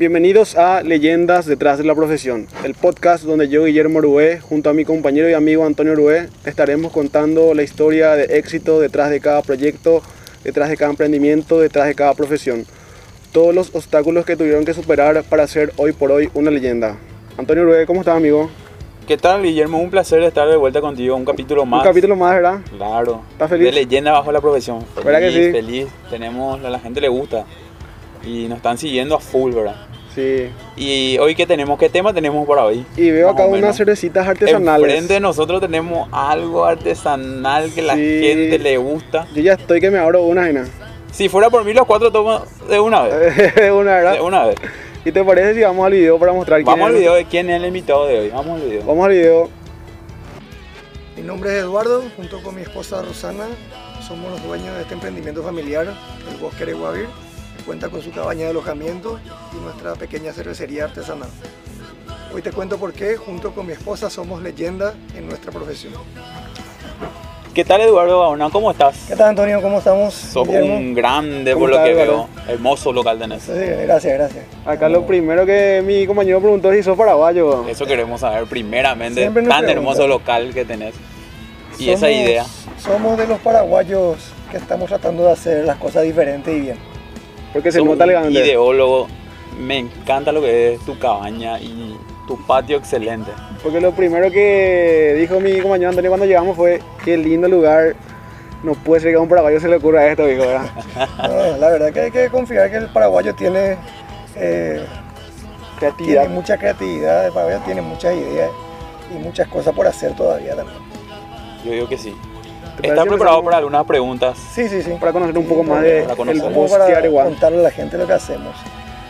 Bienvenidos a Leyendas detrás de la profesión, el podcast donde yo, Guillermo Orué, junto a mi compañero y amigo Antonio Orué, estaremos contando la historia de éxito detrás de cada proyecto, detrás de cada emprendimiento, detrás de cada profesión. Todos los obstáculos que tuvieron que superar para ser hoy por hoy una leyenda. Antonio Orué, ¿cómo estás, amigo? ¿Qué tal, Guillermo? Un placer estar de vuelta contigo. Un capítulo más. Un capítulo más, ¿verdad? Claro. ¿Estás feliz? De leyenda bajo la profesión. Feliz, ¿Verdad que sí? Feliz. Tenemos, a la gente le gusta. Y nos están siguiendo a full, ¿verdad? Sí. Y hoy, ¿qué tenemos? ¿Qué tema tenemos para hoy? Y veo Más acá unas cervecitas artesanales. Enfrente de nosotros tenemos algo artesanal que la Sí. gente le gusta. Yo ya estoy que me abro una, Gina. Si fuera por mí, los cuatro tomo de una vez. una, ¿verdad? De una vez. ¿Y te parece si vamos al video para mostrar quién Vamos al es? video de quién es el invitado de hoy. Vamos al video. Vamos al video. Mi nombre es Eduardo, junto con mi esposa Rosana, somos los dueños de este emprendimiento familiar, el Bosque Areguavir, que cuenta con su cabaña de alojamiento y nuestra pequeña cervecería artesanal. Hoy te cuento por qué, junto con mi esposa, somos leyenda en nuestra profesión. ¿Qué tal, Eduardo Bauna? ¿Cómo estás? ¿Qué tal, Antonio? ¿Cómo estamos? Sos Guillermo? un grande ¿Cómo por lo que Eduardo? veo. Hermoso local tenés. Sí, gracias, gracias. Acá lo primero que mi compañero preguntó es si sos paraguayo. Eso queremos saber primeramente, Siempre nos tan preguntan. hermoso local que tenés. Y esa Somos- idea. Somos de los paraguayos que estamos tratando de hacer las cosas diferentes y bien. Porque se nota un elegante. ideólogo. Me encanta lo que es tu cabaña y tu patio excelente. Porque lo primero que dijo mi compañero Antonio cuando llegamos fue qué lindo lugar. No puede ser que a un paraguayo se le ocurra esto, dijo, ¿verdad? No, la verdad que hay que confiar que el paraguayo tiene, eh, Creatividad. tiene mucha creatividad, el paraguayo tiene muchas ideas y muchas cosas por hacer todavía también. Yo digo que sí. ¿Te ¿Estás parece preparado para algunas preguntas? Sí, sí, sí. Para conocer un Sí, poco más para- de para conocer. el contarle a la gente lo que hacemos.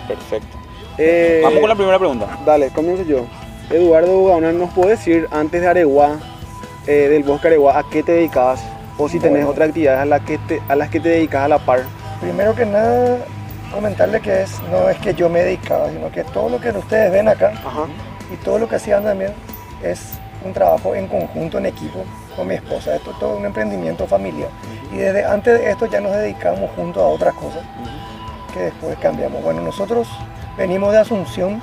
Perfecto. Eh, Vamos con la primera pregunta. Dale, comienzo yo. Eduardo Gauna, ¿nos puedes decir antes de Areguá, eh, del Bosque Areguá, a qué te dedicabas? O si tenés Bueno. otras actividades a, las que te, a las que te dedicas a la par. Primero que nada, comentarle que es, no es que yo me dedicaba, sino que todo lo que ustedes ven acá Ajá. y todo lo que hacían también es un trabajo en conjunto, en equipo, con mi esposa. Esto es todo un emprendimiento familiar. Y desde antes de esto ya nos dedicamos juntos a otras cosas que después cambiamos. Bueno, nosotros venimos de Asunción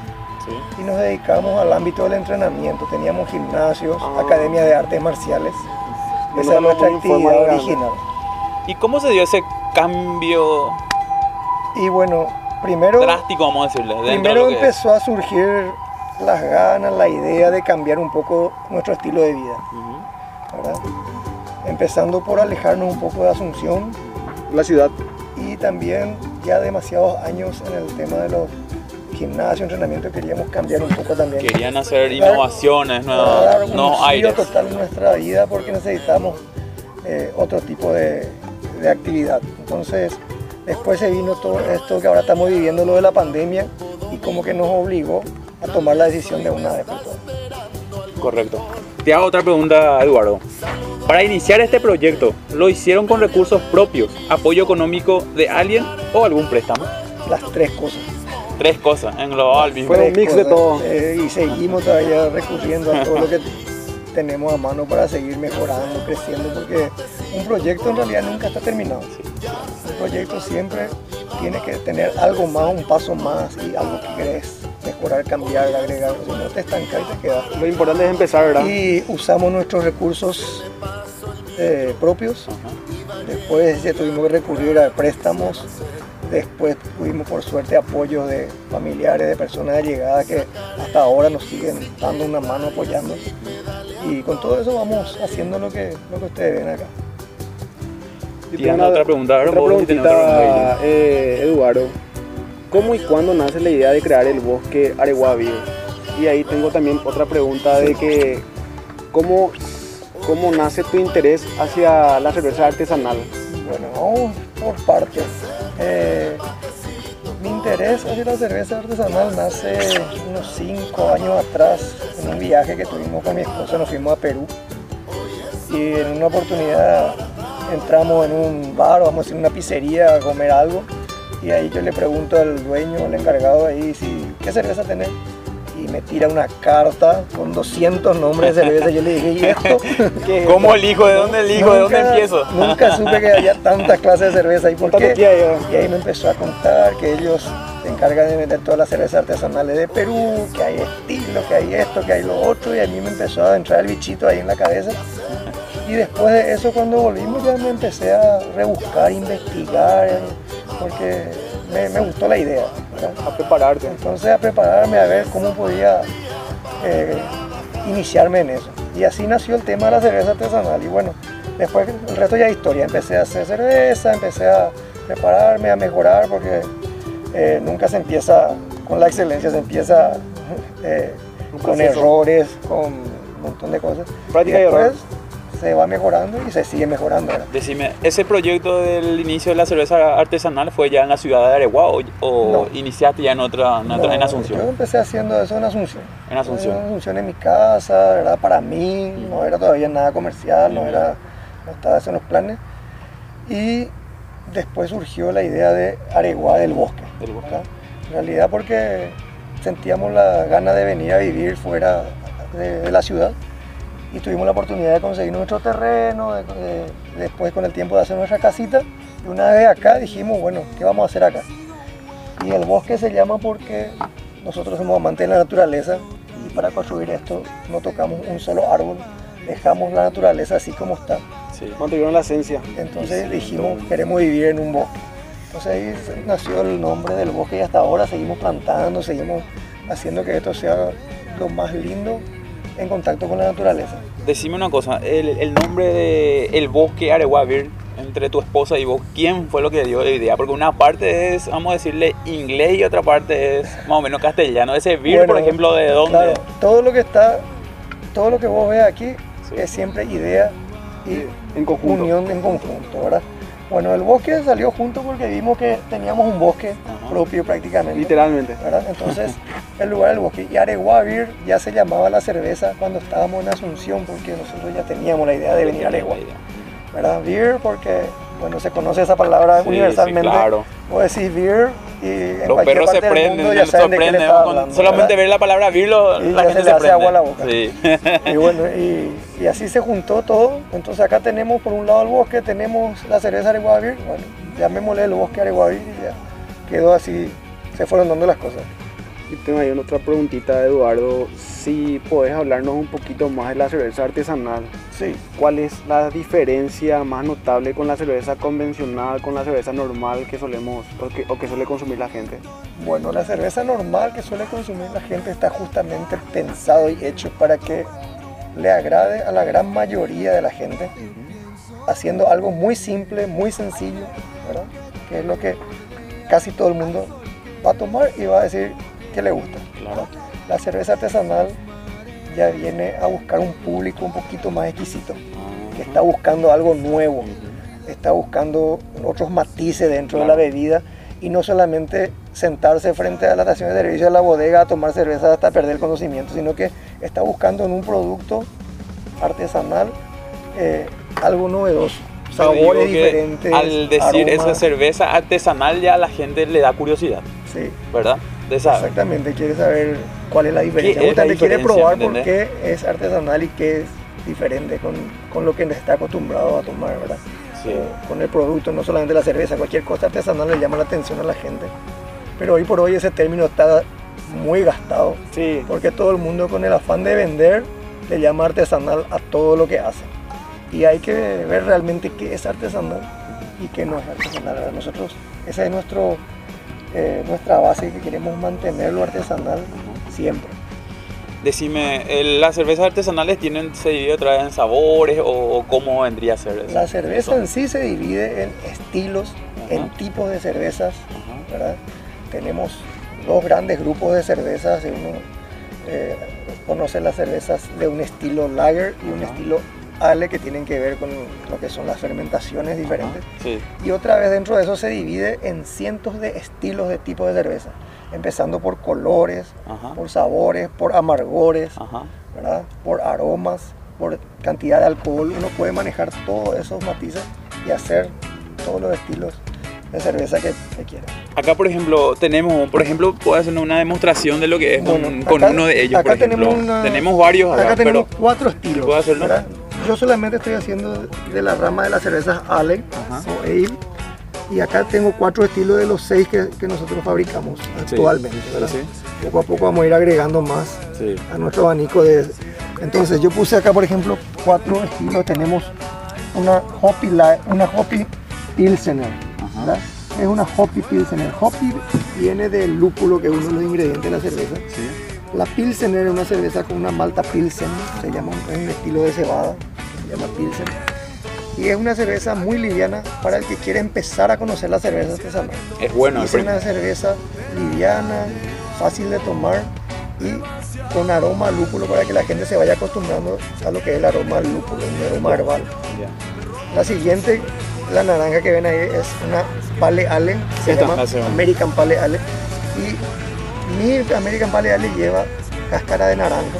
y nos dedicamos al ámbito del entrenamiento. Teníamos gimnasios, Ah. academia de artes marciales. Esa es nuestra actividad original. ¿Y cómo se dio ese cambio Y bueno, primero, drástico, vamos a decirle? de primero es? empezó a surgir las ganas, la idea de cambiar un poco nuestro estilo de vida. ¿Verdad? Empezando por alejarnos un poco de Asunción La ciudad. y también ya demasiados años en el tema de los gimnasios, entrenamiento, queríamos cambiar un poco también. Querían hacer Dar- innovaciones, para dar nuevos, un nuevos aires. total en nuestra vida porque necesitamos eh, otro tipo de, de actividad. Entonces, después se vino todo esto que ahora estamos viviendo, lo de la pandemia, y como que nos obligó a tomar la decisión de una vez por todas. Correcto. Te hago otra pregunta, Eduardo. Para iniciar este proyecto, ¿lo hicieron con recursos propios, apoyo económico de alguien o algún préstamo? Las tres cosas. Tres cosas en global mismo. Fue un mix de todo. eh, y seguimos todavía recurriendo a todo lo que tenemos a mano para seguir mejorando, creciendo, porque un proyecto en realidad nunca está terminado. Un proyecto siempre tiene que tener algo más, un paso más y algo que querés mejorar, cambiar, agregar, si no te estancas y te quedas. Lo importante es empezar, ¿verdad? Y usamos nuestros recursos eh, propios. Después ya tuvimos que recurrir a préstamos. Después tuvimos por suerte apoyo de familiares, de personas allegadas que hasta ahora nos siguen dando una mano apoyando. Y con todo eso vamos haciendo lo que, lo que ustedes ven acá. Otra pregunta, otra preguntita, eh, Eduardo. ¿Cómo y cuándo nace la idea de crear el bosque Areguá Vivo? Y ahí tengo también otra pregunta de que ¿cómo, cómo nace tu interés hacia la cerveza artesanal? Bueno, vamos por partes. Eh, mi interés hacia la cerveza artesanal nace unos 5 años atrás en un viaje que tuvimos con mi esposa, nos fuimos a Perú y en una oportunidad entramos en un bar, vamos a una pizzería a comer algo y ahí yo le pregunto al dueño, al encargado ahí, si, ¿qué cerveza tenés? Y me tira una carta con 200 nombres de cerveza. Yo le dije, ¿y esto? ¿Qué es ¿Cómo elijo? ¿De dónde elijo? ¿De dónde empiezo? Nunca supe que había tantas clases de cerveza. ¿Y por qué? Y ahí me empezó a contar que ellos se encarga de vender todas las cervezas artesanales de Perú, que hay estilo, que hay esto, que hay lo otro, y a mí me empezó a entrar el bichito ahí en la cabeza. Y después de eso, cuando volvimos, ya me empecé a rebuscar, investigar, porque me, me gustó la idea. ¿verdad? A prepararte. Entonces a prepararme a ver cómo podía eh, iniciarme en eso. Y así nació el tema de la cerveza artesanal. Y bueno, después el resto ya es historia. Empecé a hacer cerveza, empecé a prepararme, a mejorar, porque eh, nunca se empieza con la excelencia, se empieza eh, con errores, con un montón de cosas. Práctica y después error. Se va mejorando y se sigue mejorando. ¿verdad? Decime, ¿ese proyecto del inicio de la cerveza artesanal fue ya en la ciudad de Areguá o, No. iniciaste ya en otra, en, otra- en No, Asunción? Yo empecé haciendo eso en Asunción. En Asunción. En Asunción en mi casa, ¿verdad? Para mí, no era todavía nada comercial, no, era, no estaba en los planes. Y después surgió la idea de Areguá del Bosque. Del Bosque. En realidad porque sentíamos la gana de venir a vivir fuera de, de la ciudad y tuvimos la oportunidad de conseguir nuestro terreno, de- de- después con el tiempo de hacer nuestra casita. Y una vez acá dijimos, bueno, ¿qué vamos a hacer acá? Y el bosque se llama porque nosotros somos amantes de la naturaleza y para construir esto no tocamos un solo árbol, dejamos la naturaleza así como está. Sí. Mantuvieron la esencia. Entonces dijimos, queremos vivir en un bosque. Entonces ahí nació el nombre del bosque y hasta ahora seguimos plantando, seguimos haciendo que esto sea lo más lindo en contacto con la naturaleza. Decime una cosa, el, el nombre de El Bosque Areguavir entre tu esposa y vos, ¿quién fue lo que dio la idea? Porque una parte es, vamos a decirle, inglés y otra parte es más o menos castellano. Ese Vir, por ejemplo, ¿de dónde? Claro, todo lo que está, todo lo que vos ves aquí Sí. es siempre idea y En conjunto. unión en conjunto, ¿verdad? Bueno, el bosque salió junto porque vimos que teníamos un bosque Ajá. propio prácticamente. Literalmente. ¿verdad? Entonces, el lugar del bosque. Y Areguavir ya se llamaba la cerveza cuando estábamos en Asunción, porque nosotros ya teníamos la idea de venir a Aregua. ¿Verdad? Beer, porque, bueno, se conoce esa palabra Sí, universalmente. sí, claro. Vos decís beer y en Los perros se prenden, mundo ya se hablando, solamente ver la palabra Vir, lo- Y la ya gente se se, le hace prende. agua a la boca. Sí. Y bueno, y, y así se juntó todo. Entonces acá tenemos por un lado el bosque, tenemos la cerveza Areguavir. Bueno, llamémosle el bosque Areguavir y ya quedó así, se fueron dando las cosas. Y tengo ahí una otra preguntita, Eduardo. Si podés hablarnos un poquito más de la cerveza artesanal. Sí, ¿Cuál es la diferencia más notable con la cerveza convencional, con la cerveza normal que solemos o que, o que suele consumir la gente? bueno, la cerveza normal que suele consumir la gente está justamente pensado y hecho para que le agrade a la gran mayoría de la gente, haciendo algo muy simple, muy sencillo, ¿verdad? Que es lo que casi todo el mundo va a tomar y va a decir que le gusta. Claro. La cerveza artesanal ya viene a buscar un público un poquito más exquisito, que está buscando algo nuevo, está buscando otros matices dentro de la bebida y no solamente sentarse frente a la estación de servicio de la bodega a tomar cerveza hasta perder el conocimiento, sino que está buscando en un producto artesanal eh, algo novedoso, sabores diferentes. Al decir esa cerveza artesanal ya a la gente le da curiosidad, Sí, ¿verdad? De saber. exactamente, quiere saber cuál es la diferencia. es la Justamente quiere diferencia, probar ¿me por qué es artesanal y qué es diferente con, con lo que está acostumbrado a tomar, ¿verdad? Sí. Eh, con el producto, no solamente la cerveza, cualquier cosa artesanal le llama la atención a la gente. Pero hoy por hoy ese término está muy gastado, Sí, porque todo el mundo con el afán de vender le llama artesanal a todo lo que hace. Y hay que ver realmente qué es artesanal y qué no es artesanal. ¿verdad? Nosotros, esa es nuestro, eh, nuestra base que queremos mantener lo artesanal siempre. Decime, ¿las cervezas artesanales tienen, se divide otra vez en sabores o, cómo vendría a ser eso? La cerveza Eso. en sí se divide en estilos, en tipos de cervezas. Tenemos dos grandes grupos de cervezas. Uno eh, conoce las cervezas de un estilo lager y un Ajá. estilo ale que tienen que ver con lo que son las fermentaciones diferentes. Sí. Y otra vez dentro de eso se divide en cientos de estilos de tipos de cerveza, empezando por colores, Ajá. por sabores, por amargores, Ajá. ¿verdad? por aromas, por cantidad de alcohol. Uno puede manejar todos esos matices y hacer todos los estilos de cerveza que, que quiera. Acá, por ejemplo, tenemos, por ejemplo, puedo hacer una demostración de lo que es con- Bueno, con, acá- uno de ellos, acá por tenemos una- tenemos varios acá, Acá tenemos pero... cuatro estilos. ¿Puedo hacerlo? ¿verdad? Yo solamente estoy haciendo de la rama de las cervezas Ale Ajá. o Ale. Y acá tengo cuatro estilos de los seis que, que nosotros fabricamos actualmente. Poco a poco vamos a ir agregando más Sí. a nuestro abanico de... Entonces yo puse acá, por ejemplo, cuatro estilos. Tenemos una Hoppy, una Hoppy Pilsener. ¿verdad? Es una Hoppy Pilsener. Hoppy viene del lúpulo, que es uno de los ingredientes de la cerveza. La Pilsener es una cerveza con una malta Pilsen, se llama, un estilo de cebada, se llama Pilsen. Y es una cerveza muy liviana para el que quiere empezar a conocer la cerveza artesanal. Es bueno el Es una cerveza liviana, fácil de tomar y con aroma a lúpulo para que la gente se vaya acostumbrando a lo que es el aroma al lúpulo, un aroma herbal. La siguiente, la naranja que ven ahí, es una Pale Ale, se Esta, llama. American Pale Ale. Y mi American Pale Ale lleva cáscara de naranja,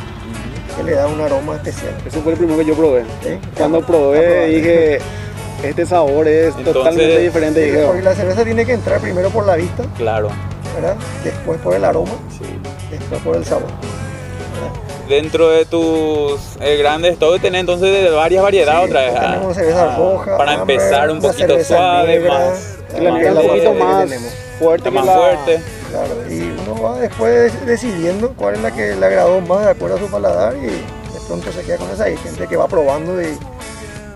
que le da un aroma especial. Ese fue el primero que yo probé. ¿sí? Cuando probé dije, este sabor es Entonces- totalmente diferente. Sí, Dije, porque la cerveza tiene que entrar primero por la vista, Claro. ¿verdad? después por el aroma, Sí. después por el sabor. Dentro de tus eh, grandes stock tenés entonces de varias variedades Sí, otra vez. ah, tenemos cerveza ah, roja, Para empezar un poquito suave, negra, más. la un poquito más fuerte más la... fuerte. Claro, y uno va después decidiendo cuál es la que le agradó más de acuerdo a su paladar y de pronto se queda con esa. Hay gente que va probando y,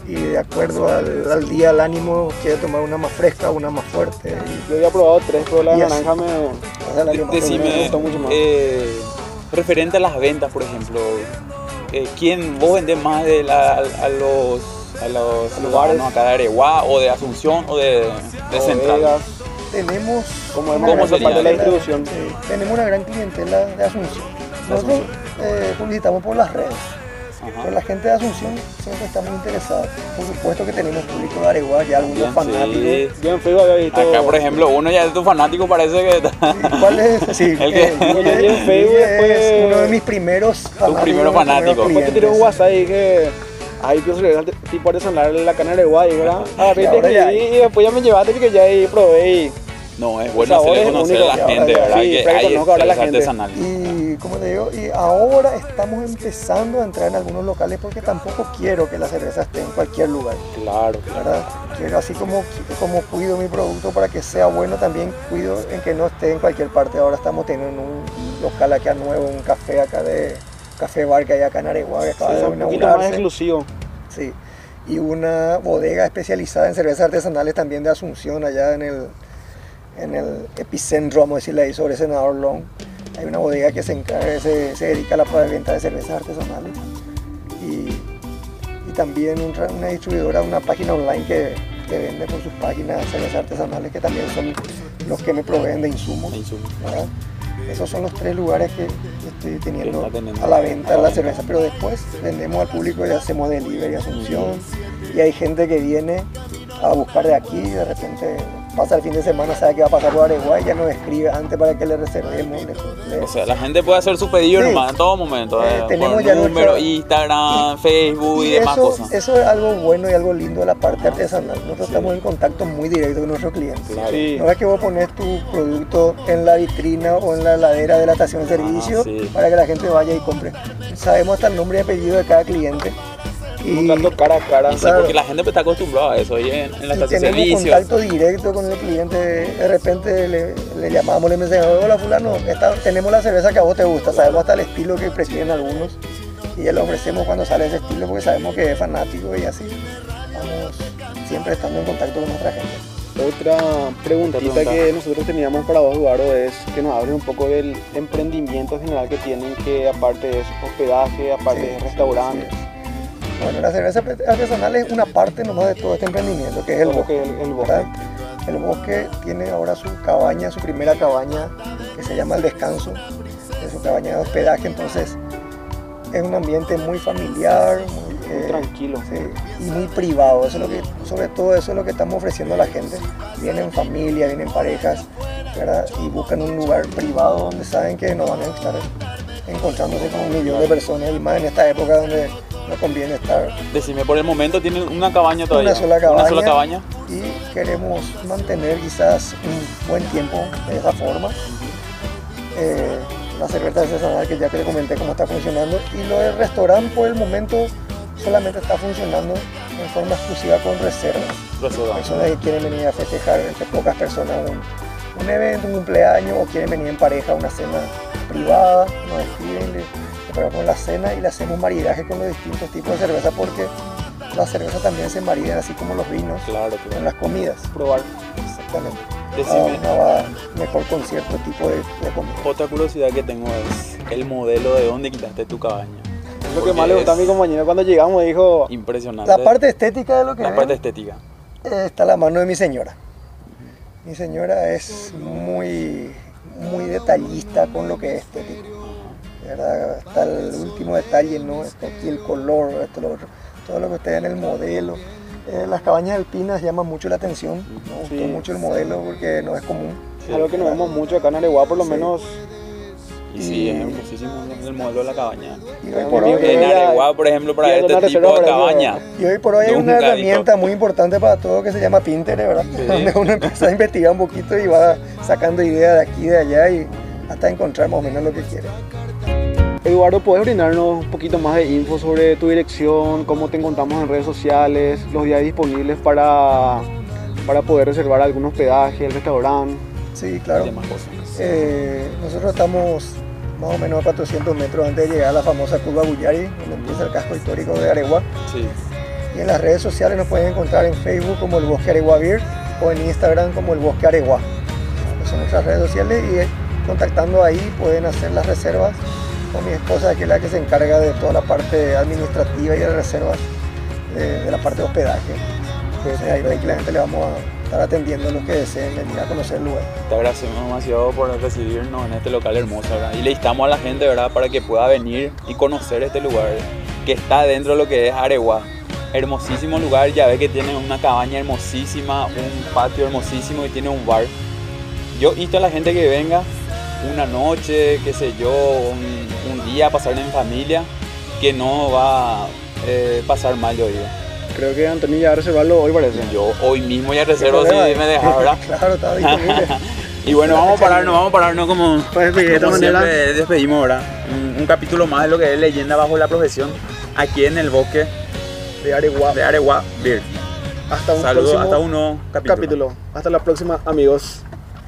y de acuerdo al, al día, al ánimo, quiere tomar una más fresca, una más fuerte. Yo había probado tres, pero la de naranja me... esa es la que De- más me Decime, gusta. mucho más. eh, referente a las ventas, por ejemplo, eh, ¿quién vos vendés más de la- a, a los a los lugares. lugares acá de Areguá o de Asunción o de, de Central? Tenemos como una hemos ¿Cómo gran sería? parte de la distribución. tenemos una gran clientela de Asunción. Nosotros eh, publicitamos por las redes. Ajá. Pero la gente de Asunción siempre está muy interesada. Por supuesto que tenemos público de Areguá, ya algunos Bien, fanáticos. sí. Yo en Facebook había visto... Acá, por ejemplo, uno ya de tu fanático parece que está. ¿Y ¿Cuál es? Sí, El que- eh, en Facebook es uno de mis primeros fanáticos. primero mis fanático. Después te tiré un. WhatsApp y dije, ay, quiero celebrar tipo artesanal la cana de Guay, ¿verdad? Ah, Y ahora ya- y después ya me llevaste que ya ahí probé y... No, es bueno hacerle es conocer a único, la sí, gente, ahora- ¿verdad? sí, que que hay conozca ahora la gente. artesanal. Y como te digo, y ahora estamos empezando a entrar en algunos locales porque tampoco quiero que la cerveza esté en cualquier lugar, Claro, ¿verdad? Quiero así como, como cuido mi producto para que sea bueno, también cuido en que no esté en cualquier parte. Ahora estamos teniendo un local acá nuevo, un café acá de Café Bar que hay acá en Areguá, que acaba es de un poquito más exclusivo. Sí, y una bodega especializada en cervezas artesanales también de Asunción, allá en el, en el epicentro, vamos a decirle ahí, sobre Senador Long. Hay una bodega que se, encarga, se, se dedica a la venta de cervezas artesanales. Y, y también un una distribuidora, una página online que, que vende por sus páginas cervezas artesanales, que también son los que me proveen de insumos. Esos son los tres lugares que estoy teniendo a la venta la cerveza, pero después vendemos al público y hacemos delivery Asunción. Y hay gente que viene a buscar de aquí y de repente pasa el fin de semana, sabe que va a pasar por Areguá y ya nos escribe antes para que le reservemos. le- O sea, la gente puede hacer su pedido Sí. nomás en todo momento. Eh, eh, tenemos ya número, nuestra- Instagram, Facebook y, y demás eso, cosas. eso es algo bueno y algo lindo de la parte artesanal. Nosotros estamos en contacto muy directo con nuestros clientes. Sí. No es que vos pones tu producto en la vitrina o en la heladera de la estación de servicio Ah, sí. para que la gente vaya y compre. Sabemos hasta el nombre y apellido de cada cliente. Y, Contacto cara a cara. Y sí, claro. porque la gente pues, está acostumbrada a eso. Y en, en la estación de contacto directo con el cliente. De repente le, le llamamos, le mencionamos, hola fulano, esta- tenemos la cerveza que a vos te gusta. Sabemos hasta el estilo que prefieren algunos. Y ya le ofrecemos cuando sale ese estilo porque sabemos que es fanático y así. Vamos siempre estando en contacto con nuestra gente. Otra preguntita Pregunta. que nosotros teníamos para vos, Eduardo, es que nos hables un poco del emprendimiento general que tienen, que aparte es hospedaje, aparte Sí, es restaurante, sí, sí. Bueno, la cerveza artesanal es una parte nomás de todo este emprendimiento, que es el bosque. que el, el bosque. ¿verdad? El bosque tiene ahora su cabaña, su primera cabaña, que se llama El Descanso, es su cabaña de hospedaje, entonces es un ambiente muy familiar, muy, Muy eh, tranquilo. sí, y muy privado. Eso es lo que, sobre todo eso es lo que estamos ofreciendo a la gente. Vienen familias, vienen parejas, ¿verdad? y buscan un lugar privado donde saben que no van a estar encontrándose con un millón de personas, y más en esta época donde no conviene estar Decime, por el momento tienen una cabaña todavía. una sola cabaña, Una sola cabaña. y queremos mantener quizás un buen tiempo de esa forma. Eh, la cerveza artesanal que ya te comenté cómo está funcionando y lo del restaurante por el momento solamente está funcionando en forma exclusiva con reservas. Reserva. Personas que quieren venir a festejar entre pocas personas un, un evento, un cumpleaños o quieren venir en pareja a una cena privada, nos escriben, preparamos la cena y le hacemos maridaje con los distintos tipos de cerveza porque la cerveza también se marida así como los vinos Claro, con las comidas. Probar. Exactamente. Decime, va mejor con cierto tipo de, de comida. otra curiosidad que tengo es el modelo de dónde quitaste tu cabaña. Lo que más le gustó a mi es compañero cuando llegamos dijo, Impresionante. La parte estética de lo que la ven, parte estética. está la mano de mi señora. Mi señora es muy, muy detallista con lo que es estético. ¿Verdad? Hasta el último detalle, ¿no? Está aquí el color, esto, lo otro. Todo lo que usted ve en el modelo. Eh, las cabañas alpinas llaman mucho la atención. Me gustó Sí. mucho el modelo porque no es común. Sí. algo que no vemos mucho acá en Areguá, por lo Sí. menos Y sí, es hermosísimo el modelo de la cabaña. Y hoy por hoy, En Areguá, por ejemplo, para este una tipo de cabaña. y hoy por hoy hay una herramienta muy importante para todo que se llama Pinterest, ¿verdad? Sí. Donde uno empieza a investigar un poquito y va sacando ideas de aquí y de allá y hasta encontrar más o menos lo que quiere. Eduardo, ¿puedes brindarnos un poquito más de info sobre tu dirección, cómo te encontramos en redes sociales, los días disponibles para, para poder reservar algún hospedaje, el restaurante? Sí, y claro. demás cosas. Eh, nosotros estamos más o menos a 400 metros antes de llegar a la famosa curva Bullari, donde empieza el casco histórico de Areguá. Sí. Y en las redes sociales nos pueden encontrar en Facebook como el Bosque Areguá Beer o en Instagram como el Bosque Areguá. Esas son nuestras redes sociales y eh, contactando ahí pueden hacer las reservas con mi esposa, que es la que se encarga de toda la parte administrativa y de reservas, de, de la parte de hospedaje. Entonces ahí tranquilamente le vamos a estar atendiendo a los que deseen venir a conocer el lugar. Te agradecemos demasiado por recibirnos en este local hermoso, ¿verdad? Y le instamos a la gente, ¿verdad? Para que pueda venir y conocer este lugar que está dentro de lo que es Areguá. Hermosísimo lugar, ya ve que tiene una cabaña hermosísima, un patio hermosísimo y tiene un bar. Yo insto a la gente que venga una noche, qué sé yo, un, un día pasar en familia, que no va a eh, pasar mal, yo digo. Creo que Antonio ya reservarlo hoy parece. Yo hoy mismo ya reservo si me dejas, ¿verdad? claro, está disponible. Y bueno, vamos a pararnos, vamos a pararnos como, Pues de esta como manera, siempre despedimos, ¿verdad? Un, un capítulo más de lo que es Leyenda Bajo la Profesión, aquí en el bosque de Areguá. de Areguá Beer. Hasta un Saludos, hasta un nuevo capítulo. capítulo. Hasta la próxima, amigos.